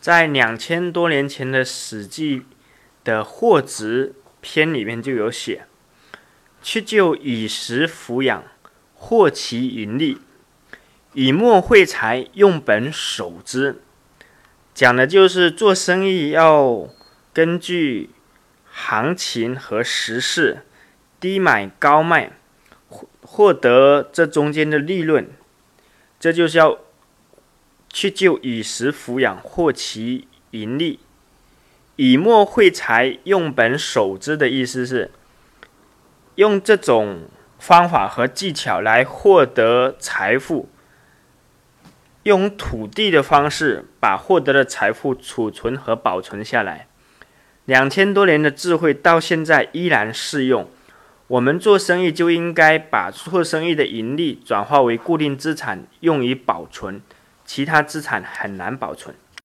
在两千多年前的《史记》的《货殖篇》里面就有写：“去就以食抚养，获其盈利；以墨会财，用本守之。”讲的就是做生意要根据行情和时势，低买高卖，获获得这中间的利润。这就是要去就以食抚养，获其盈利；以墨会财，用本守之的意思是，用这种方法和技巧来获得财富。用土地的方式把获得的财富储存和保存下来，两千多年的智慧到现在依然适用。我们做生意就应该把做生意的盈利转化为固定资产，用于保存，其他资产很难保存。